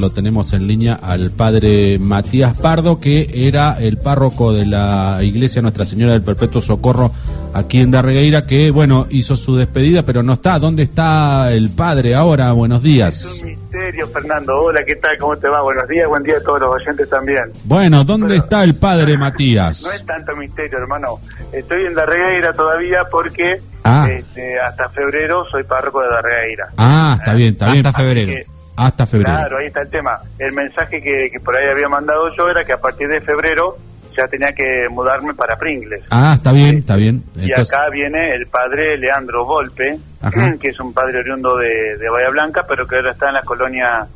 Lo tenemos en línea al padre Matías Pardo, que era el párroco de la iglesia Nuestra Señora del Perpetuo Socorro aquí en Darregueira, que, bueno, hizo su despedida, pero no está. ¿Dónde está el padre ahora? Buenos días. Es un misterio, Fernando. Hola, ¿qué tal? ¿Cómo te va? Buenos días, buen día a todos los oyentes también. Bueno, ¿dónde está el padre Matías? No es tanto misterio, hermano. Estoy en Darregueira todavía porque Ah. este, hasta febrero soy párroco de Darregueira. Ah, está bien, está bien. Hasta febrero. Así que- Hasta febrero. Claro, ahí está el tema. El mensaje que, que por ahí había mandado yo era que a partir de febrero ya tenía que mudarme para Pringles. Ah, está bien, está bien. Y acá viene el padre Leandro Volpe, Ajá. que es un padre oriundo de, de Bahía Blanca, pero que ahora está en la colonia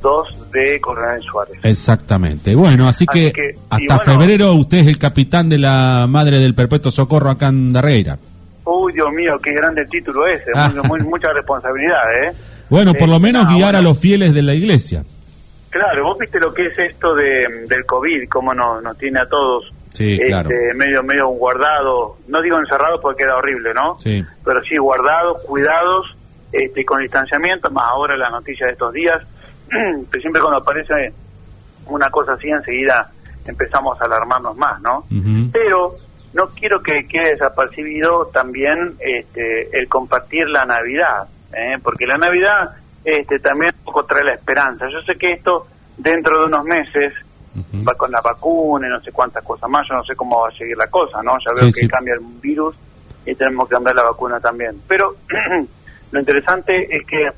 2 de Coronel Suárez. Exactamente. Bueno, así que, Así que, hasta bueno- febrero usted es el capitán de la Madre del Perpetuo Socorro acá en Darregueira. Uy, Dios mío, qué grande título ese, Ah. muy, muy- mucha responsabilidad, ¿eh? Bueno, por Eh, lo menos ah, guiar a los fieles de la iglesia. Claro, vos viste lo que es esto de, del COVID, cómo nos, nos tiene a todos Sí, este, claro. medio medio guardados, no digo encerrados porque queda horrible, ¿no? Sí. Pero sí guardados, cuidados, este, con distanciamiento, más ahora la noticia de estos días, que siempre cuando aparece una cosa así enseguida empezamos a alarmarnos más, ¿no? Pero no quiero que quede desapercibido también este, el compartir la Navidad, ¿eh? porque la Navidad este, también un poco trae la esperanza. Yo sé que esto dentro de unos meses va con la vacuna y no sé cuántas cosas más, yo no sé cómo va a seguir la cosa, ¿no? Ya veo Sí, que sí. cambia el virus y tenemos que cambiar la vacuna también. Pero lo interesante es que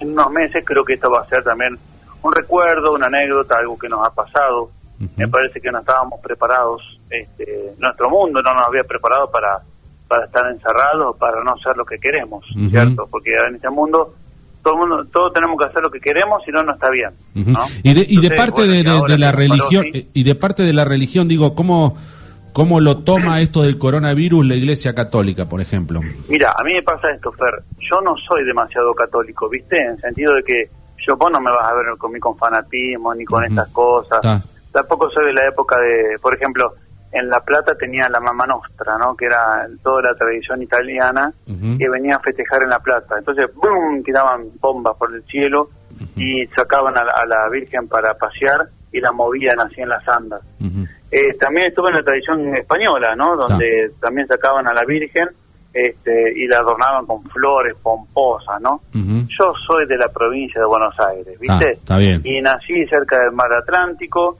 en unos meses creo que esto va a ser también un recuerdo, una anécdota, algo que nos ha pasado. Me parece que no estábamos preparados, este, nuestro mundo no nos había preparado para, para estar encerrados, para no ser lo que queremos. ¿cierto? Porque en este mundo todo mundo, todos tenemos que hacer lo que queremos, si no, no está bien. Y de, y de Entonces, parte bueno, de, la religión sí. eh, y de parte de la religión digo cómo cómo lo toma esto del coronavirus la Iglesia Católica, por ejemplo. Mira, a mí me pasa esto, Fer. Yo no soy demasiado católico, ¿viste? En el sentido de que yo vos no me vas a ver con mi con fanatismo ni con estas cosas. Tampoco soy de la época de, por ejemplo, en La Plata tenía la Mamá Nostra, ¿no? Que era toda la tradición italiana que venía a festejar en La Plata. Entonces, ¡boom! Tiraban bombas por el cielo y sacaban a la, a la Virgen para pasear y la movían así en las andas. Eh, también estuve en la tradición española, ¿no? Donde también sacaban a la Virgen este, y la adornaban con flores pomposas, ¿no? Yo soy de la provincia de Buenos Aires, ¿viste? Está bien. Y nací cerca del mar Atlántico,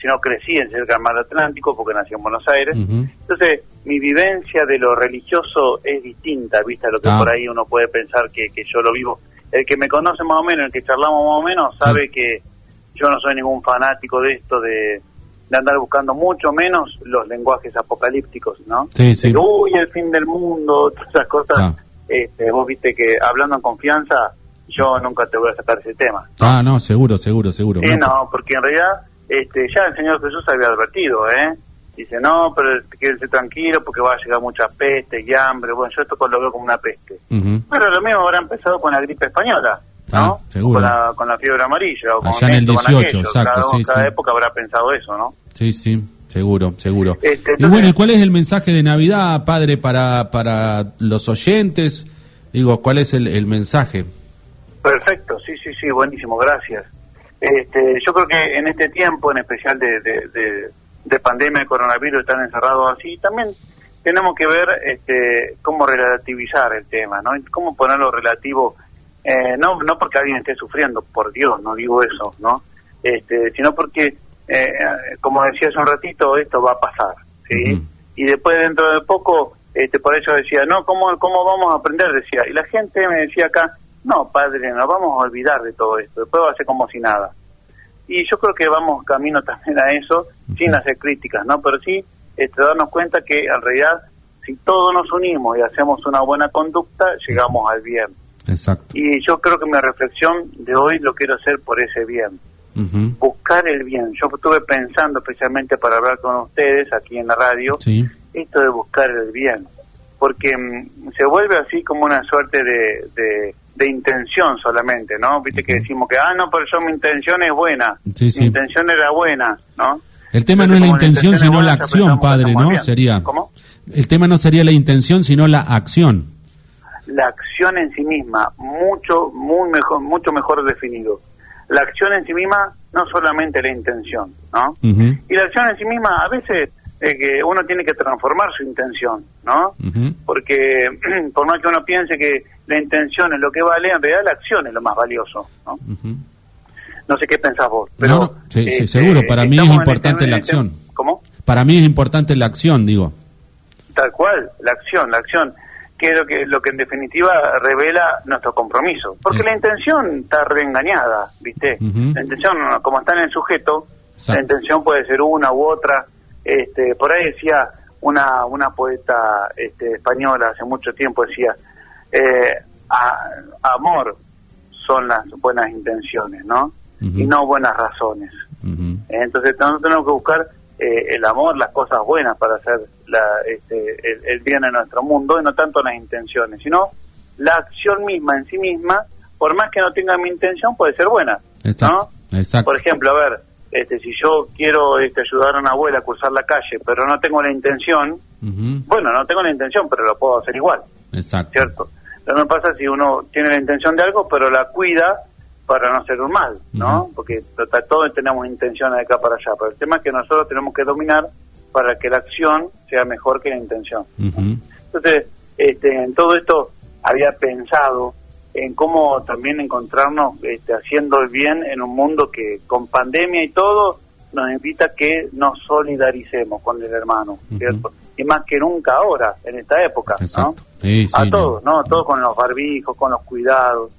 si no crecí en cerca del mar Atlántico porque nací en Buenos Aires. Entonces, mi vivencia de lo religioso es distinta, ¿viste? A lo que Ah. por ahí uno puede pensar que, que yo lo vivo. El que me conoce más o menos, el que charlamos más o menos, sabe que yo no soy ningún fanático de esto de, de andar buscando mucho menos los lenguajes apocalípticos, ¿no? Sí, sí. Que, uy, el fin del mundo, todas esas cosas. Ah. Este, vos viste que hablando en confianza, yo nunca te voy a sacar ese tema. Ah, no, seguro, seguro, seguro. Eh, no, porque en realidad este, ya el Señor Jesús había advertido, ¿eh? Dice, no, pero quédense tranquilo porque va a llegar mucha peste y hambre. Bueno, yo esto lo veo como una peste. Ujú. Pero lo mismo habrá empezado con la gripe española, Ah, ¿no? seguro. Con la, con la fiebre amarilla. O con Allá en el esto, con 18, aquello. exacto, Cada, sí, cada sí. época habrá pensado eso, ¿no? Sí, sí, seguro, seguro. Este, y entonces- bueno, ¿y cuál es el mensaje de Navidad, padre, para, para los oyentes? Digo, ¿cuál es el, el mensaje? Perfecto, sí, sí, sí, buenísimo, gracias. Este, yo creo que en este tiempo, en especial de, de, de- de pandemia de coronavirus, están encerrados así, también tenemos que ver este, cómo relativizar el tema, ¿no? Cómo ponerlo relativo, eh, no, no porque alguien esté sufriendo, por Dios, no digo eso, ¿no? Este, sino porque, eh, como decía hace un ratito, esto va a pasar, ¿sí? Y después, dentro de poco, este, por eso decía, no, ¿cómo, ¿cómo vamos a aprender? Decía, y la gente me decía acá, no, padre, nos vamos a olvidar de todo esto, después va a ser como si nada. Y yo creo que vamos camino también a eso, sin hacer críticas, ¿no? Pero sí este, darnos cuenta que en realidad, si todos nos unimos y hacemos una buena conducta, llegamos al bien. Exacto. Y yo creo que mi reflexión de hoy lo quiero hacer por ese bien, buscar el bien. Yo estuve pensando especialmente para hablar con ustedes aquí en la radio, Sí. esto de buscar el bien, porque mm, se vuelve así como una suerte de, de, de intención solamente, ¿no? Viste que decimos que, ah, no, pero yo mi intención es buena, Sí, sí. mi intención era buena, ¿no? El tema no es la intención, sino buena, la acción, padre, ¿no? bien. Sería. ¿Cómo? El tema no sería la intención, sino la acción. La acción en sí misma, mucho, muy mejor, mucho mejor definido. la acción en sí misma, no solamente la intención, ¿no? Y la acción en sí misma, a veces eh, que uno tiene que transformar su intención, ¿no? Porque por más que uno piense que la intención es lo que vale, en realidad la acción es lo más valioso, ¿no? No sé qué pensás vos, pero... sí, este, seguro, para mí es importante la acción. ¿Cómo? Para mí es importante la acción, digo. Tal cual, la acción, la acción que es lo que, lo que en definitiva revela nuestro compromiso. Porque la intención está reengañada, ¿viste? La intención, como está en el sujeto, la intención puede ser una u otra. Este, por ahí decía una, una poeta este, española hace mucho tiempo, decía, eh, amor son las buenas intenciones, ¿no? Y no buenas razones. Entonces nosotros tenemos que buscar eh, el amor, las cosas buenas para hacer la, este, el, bien en nuestro mundo y no tanto las intenciones, sino la acción misma en sí misma, por más que no tenga mi intención, puede ser buena. Exacto, Por ejemplo, a ver, este, si yo quiero este, ayudar a una abuela a cruzar la calle, pero no tengo la intención, bueno, no tengo la intención, pero lo puedo hacer igual. Exacto. ¿Cierto? Lo mismo pasa si uno tiene la intención de algo, pero la cuida para no ser un mal, ¿no? Porque todos tenemos intenciones de acá para allá, pero el tema es que nosotros tenemos que dominar para que la acción sea mejor que la intención. Entonces, este, en todo esto había pensado en cómo también encontrarnos este, haciendo el bien en un mundo que con pandemia y todo nos invita a que nos solidaricemos con el hermano, ¿cierto? Y más que nunca ahora, en esta época, ¿no? a todos, ¿no? A todos con los barbijos, con los cuidados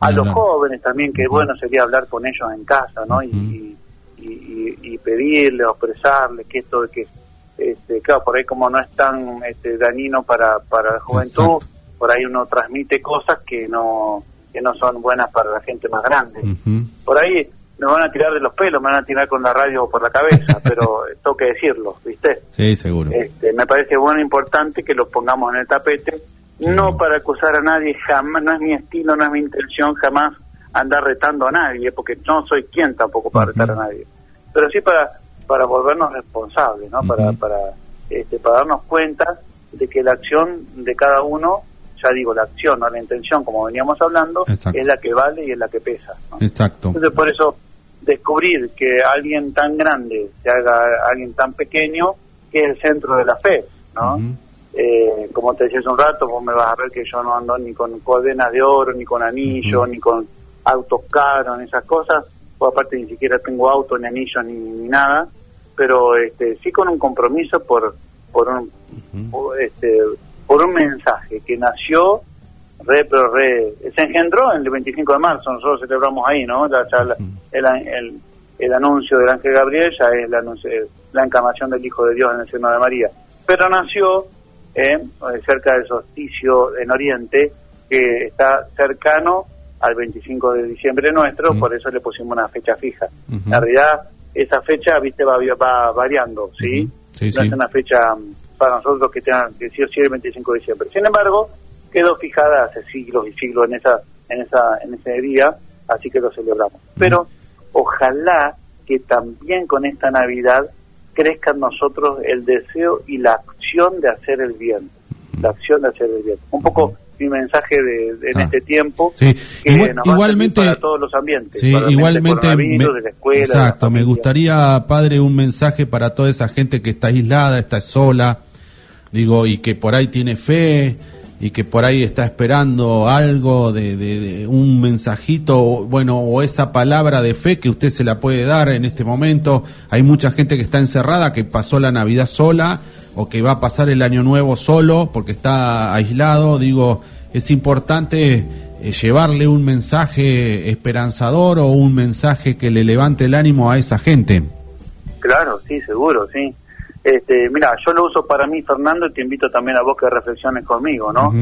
a los jóvenes también, que bueno sería hablar con ellos en casa, ¿no? y, y, pedirles, expresarles que esto de que, este, claro, por ahí como no es tan este, dañino para, para la juventud, por ahí uno transmite cosas que no que no son buenas para la gente más grande. Por ahí me van a tirar de los pelos, me van a tirar con la radio por la cabeza, pero tengo que decirlo, ¿viste? Sí, seguro. Este, me parece bueno e importante que lo pongamos en el tapete no para acusar a nadie, jamás, no es mi estilo, no es mi intención jamás andar retando a nadie, porque no soy quien tampoco para retar a nadie, pero sí para para volvernos responsables, ¿no? Para para este, para darnos cuenta de que la acción de cada uno, ya digo, la acción, no la intención, como veníamos hablando, es la que vale y es la que pesa. Exacto. Entonces por eso descubrir que alguien tan grande se haga alguien tan pequeño, que es el centro de la fe, ¿no? Eh, como te decía hace un rato, vos me vas a ver que yo no ando ni con cadenas de oro, ni con anillos, ni con autos caros, ni esas cosas. Pues aparte ni siquiera tengo auto, ni anillos, ni, nada. Pero este, sí con un compromiso por por un este por un mensaje que nació re pero re se engendró en el 25 de marzo nosotros celebramos ahí no la, el, el, anuncio del ángel Gabriel ya es la, la encarnación del Hijo de Dios en el seno de María pero nació eh, cerca del solsticio en Oriente, que está cercano al 25 de diciembre nuestro, por eso le pusimos una fecha fija. En realidad, esa fecha, viste, va, va variando, ¿sí? no es una fecha para nosotros que tenga que decir sí el 25 de diciembre. Sin embargo, quedó fijada hace siglos y siglos en esa en esa en ese día, así que lo celebramos. Pero ojalá que también con esta Navidad crezca en nosotros el deseo y la acción de hacer el bien, la acción de hacer el bien. Un poco mi mensaje de, en ah. este tiempo que nos igualmente para todos los ambientes sí, igualmente exacto me gustaría padre un mensaje para toda esa gente que está aislada está sola digo y que por ahí tiene fe y que por ahí está esperando algo de, un mensajito, bueno, o esa palabra de fe que usted se la puede dar en este momento. Hay mucha gente que está encerrada, que pasó la Navidad sola o que va a pasar el año nuevo solo porque está aislado. Digo, es importante eh, llevarle un mensaje esperanzador o un mensaje que le levante el ánimo a esa gente. Claro, sí, seguro, sí. Este, mira, yo lo uso para mí, Fernando, y te invito también a vos que reflexiones conmigo, ¿no?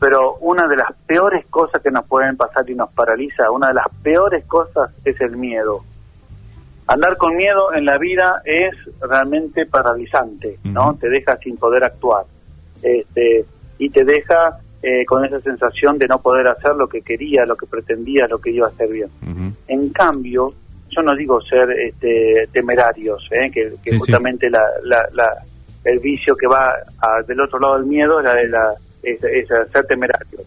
Pero una de las peores cosas que nos pueden pasar y nos paraliza, una de las peores cosas es el miedo. Andar con miedo en la vida es realmente paralizante, ¿no? Te deja sin poder actuar. Este, y te deja eh, con esa sensación de no poder hacer lo que quería, lo que pretendía, lo que iba a hacer bien. En cambio, yo no digo ser este, temerarios, ¿eh? que, justamente La, el vicio que va del otro lado del miedo es, la, es, ser temerario.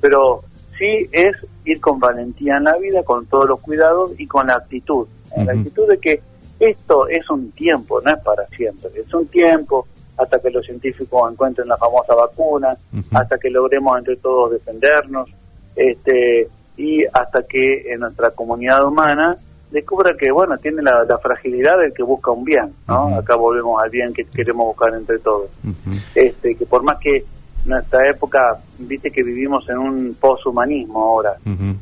Pero sí es ir con valentía en la vida, con todos los cuidados y con la actitud. La actitud de que esto es un tiempo, no es para siempre, es un tiempo hasta que los científicos encuentren la famosa vacuna, hasta que logremos entre todos defendernos, este, y hasta que en nuestra comunidad humana descubra que, bueno, tiene la, fragilidad del que busca un bien, ¿no? Acá volvemos al bien que queremos buscar entre todos. este Que por más que nuestra época, viste que vivimos en un poshumanismo ahora,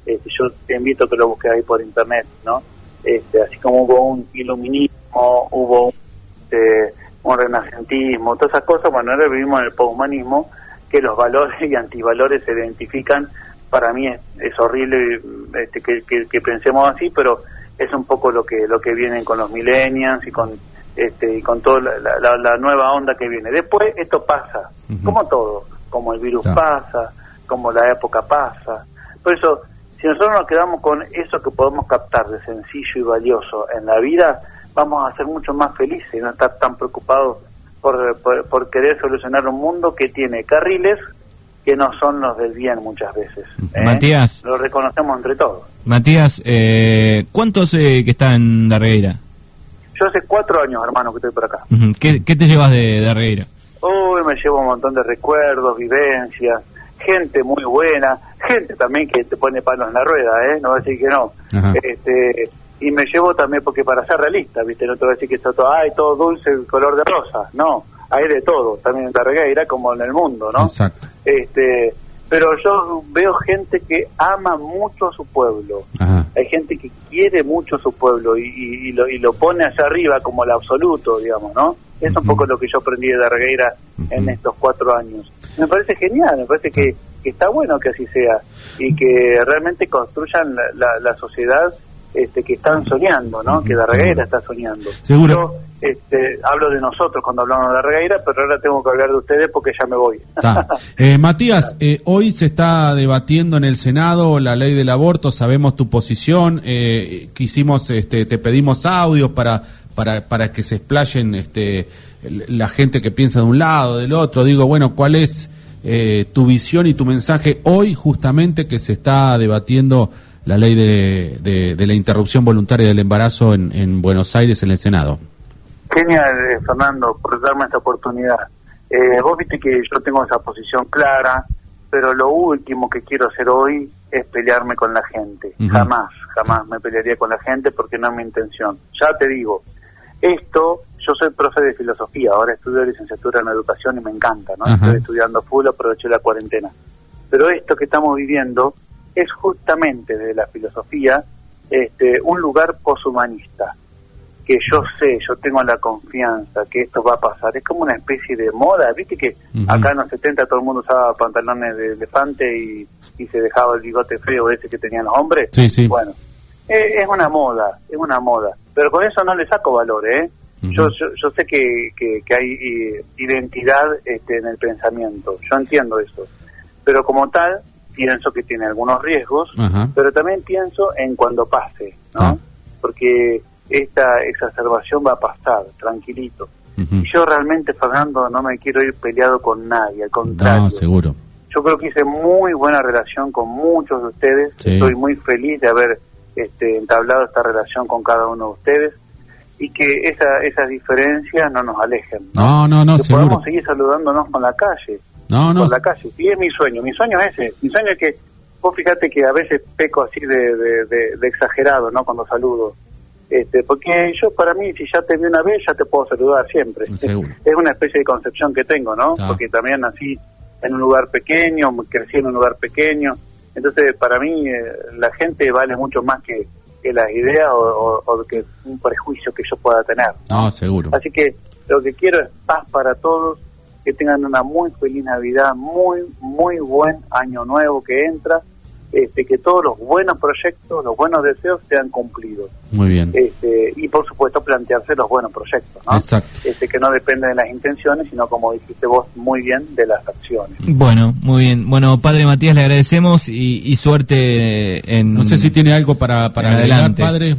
este, yo te invito a que lo busques ahí por internet, ¿no? Este, así como hubo un iluminismo, hubo un, este, un renacentismo, todas esas cosas, bueno, ahora vivimos en el poshumanismo, que los valores y antivalores se identifican, para mí es, horrible este, que, que, pensemos así, pero es un poco lo que lo que vienen con los millennials y con este y con toda la, nueva onda que viene. Después esto pasa, como todo, como el virus pasa, como la época pasa. Por eso, si nosotros nos quedamos con eso que podemos captar de sencillo y valioso en la vida, vamos a ser mucho más felices y no estar tan preocupados por, por, querer solucionar un mundo que tiene carriles que no son los del bien muchas veces. ¿eh? Matías. Lo reconocemos entre todos. Matías, eh, ¿cuánto hace que está en Darreira? Yo hace cuatro años, hermano, que estoy por acá. ¿Qué, te llevas de Darreira? Uy, me llevo un montón de recuerdos, vivencias, gente muy buena, gente también que te pone palos en la rueda, ¿eh? No voy a decir que no. Este, y me llevo también porque para ser realista, ¿viste? No te voy a decir que está todo, ay, todo dulce, color de rosa. No, hay de todo, también en Darreira como en el mundo, ¿no? Exacto. Este, pero yo veo gente que ama mucho a su pueblo. Hay gente que quiere mucho a su pueblo y, lo, y lo pone allá arriba como el absoluto, digamos, ¿no? Es un poco lo que yo aprendí de Darreira en estos cuatro años. Me parece genial, me parece que, está bueno que así sea y que realmente construyan la, la sociedad este, que están soñando, ¿no? Que Darregueira está soñando. Seguro. Yo este, hablo de nosotros cuando hablamos de Darregueira, pero ahora tengo que hablar de ustedes porque ya me voy. Eh, Matías, eh, hoy se está debatiendo en el Senado la ley del aborto, sabemos tu posición, eh, quisimos, este, te pedimos audios para, para, para que se explayen este, la gente que piensa de un lado, del otro. Digo, bueno, ¿cuál es tu visión y tu mensaje hoy justamente que se está debatiendo la ley de, de, la interrupción voluntaria del embarazo en, Buenos Aires en el Senado. Genial, Fernando, por darme esta oportunidad. Eh, vos viste que yo tengo esa posición clara, pero lo último que quiero hacer hoy es pelearme con la gente. Jamás, jamás me pelearía con la gente porque no es mi intención. Ya te digo, esto, yo soy profe de filosofía, ahora estudio licenciatura en educación y me encanta, ¿no? Estoy estudiando full, aproveché la cuarentena. Pero esto que estamos viviendo es justamente de la filosofía este, un lugar poshumanista, que yo sé, yo tengo la confianza que esto va a pasar. Es como una especie de moda, viste que acá en los 70 todo el mundo usaba pantalones de elefante y, se dejaba el bigote feo ese que tenían los hombres. Sí, sí. Bueno, es una moda, es una moda, pero con eso no le saco valor, ¿eh? yo, yo, sé que, que, hay eh, identidad este, en el pensamiento, yo entiendo eso, pero como tal, pienso que tiene algunos riesgos, pero también pienso en cuando pase, ¿no? Ah. Porque esta exacerbación va a pasar, tranquilito. Y yo realmente, Fernando, no me quiero ir peleado con nadie, al contrario. No, seguro. Yo creo que hice muy buena relación con muchos de ustedes. Estoy muy feliz de haber este, entablado esta relación con cada uno de ustedes y que esa, esas diferencias no nos alejen. No, no, no, que podamos seguir saludándonos con la calle no, no. por la calle. Y es mi sueño, mi sueño es ese. Mi sueño es que, vos fíjate que a veces peco así de, de, exagerado, ¿no? Cuando saludo. Este, porque yo para mí, si ya te vi una vez, ya te puedo saludar siempre. Es una especie de concepción que tengo, ¿no? Porque también nací en un lugar pequeño, crecí en un lugar pequeño. Entonces, para mí, eh, la gente vale mucho más que, que las ideas o, o, que un prejuicio que yo pueda tener. No, seguro. Así que lo que quiero es paz para todos, que tengan una muy feliz Navidad, muy, muy buen año nuevo que entra, este, que todos los buenos proyectos, los buenos deseos sean cumplidos. Muy bien. Este, y por supuesto plantearse los buenos proyectos, ¿no? Exacto. Este, que no dependen de las intenciones, sino como dijiste vos muy bien, de las acciones. Bueno, muy bien. Bueno, Padre Matías, le agradecemos y, suerte en... No sé si tiene algo para, para adelante. Padre.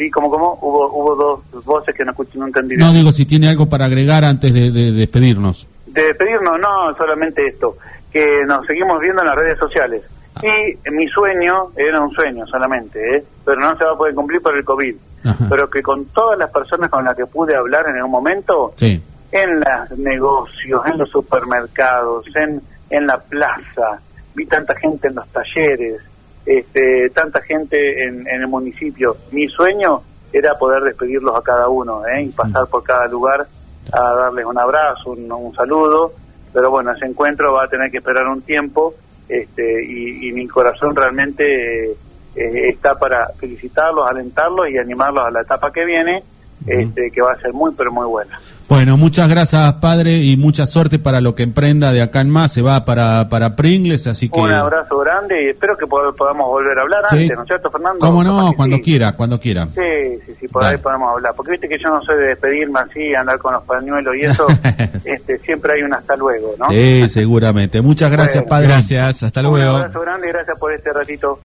Sí, como, como, hubo, hubo dos voces que no, no entendí. No, digo, si tiene algo para agregar antes de, despedirnos. De despedirnos, no, solamente esto, que nos seguimos viendo en las redes sociales. Y mi sueño era un sueño solamente, ¿eh? pero no se va a poder cumplir por el COVID. Ajá. Pero que con todas las personas con las que pude hablar en un momento, Sí. en los negocios, en los supermercados, en, en la plaza, vi tanta gente en los talleres, este, tanta gente en, en el municipio. Mi sueño era poder despedirlos a cada uno ¿eh? y pasar por cada lugar a darles un abrazo, un, un saludo, pero bueno, ese encuentro va a tener que esperar un tiempo este, y, mi corazón realmente eh, está para felicitarlos, alentarlos y animarlos a la etapa que viene, este, que va a ser muy, pero muy buena. Bueno, muchas gracias, padre, y mucha suerte para lo que emprenda de acá en más. Se va para, para Pringles, así que. Un abrazo grande y espero que pod- podamos volver a hablar Sí. antes, ¿no es cierto, Fernando? ¿Cómo no? Cuando sí. quiera, cuando quiera. Sí, sí, sí, por Dale. ahí podemos hablar. Porque viste que yo no soy de despedirme así, andar con los pañuelos y eso. este, siempre hay un hasta luego, ¿no? Sí, seguramente. Muchas gracias, Bueno, padre. Gracias, hasta Un luego. abrazo grande y gracias por este ratito.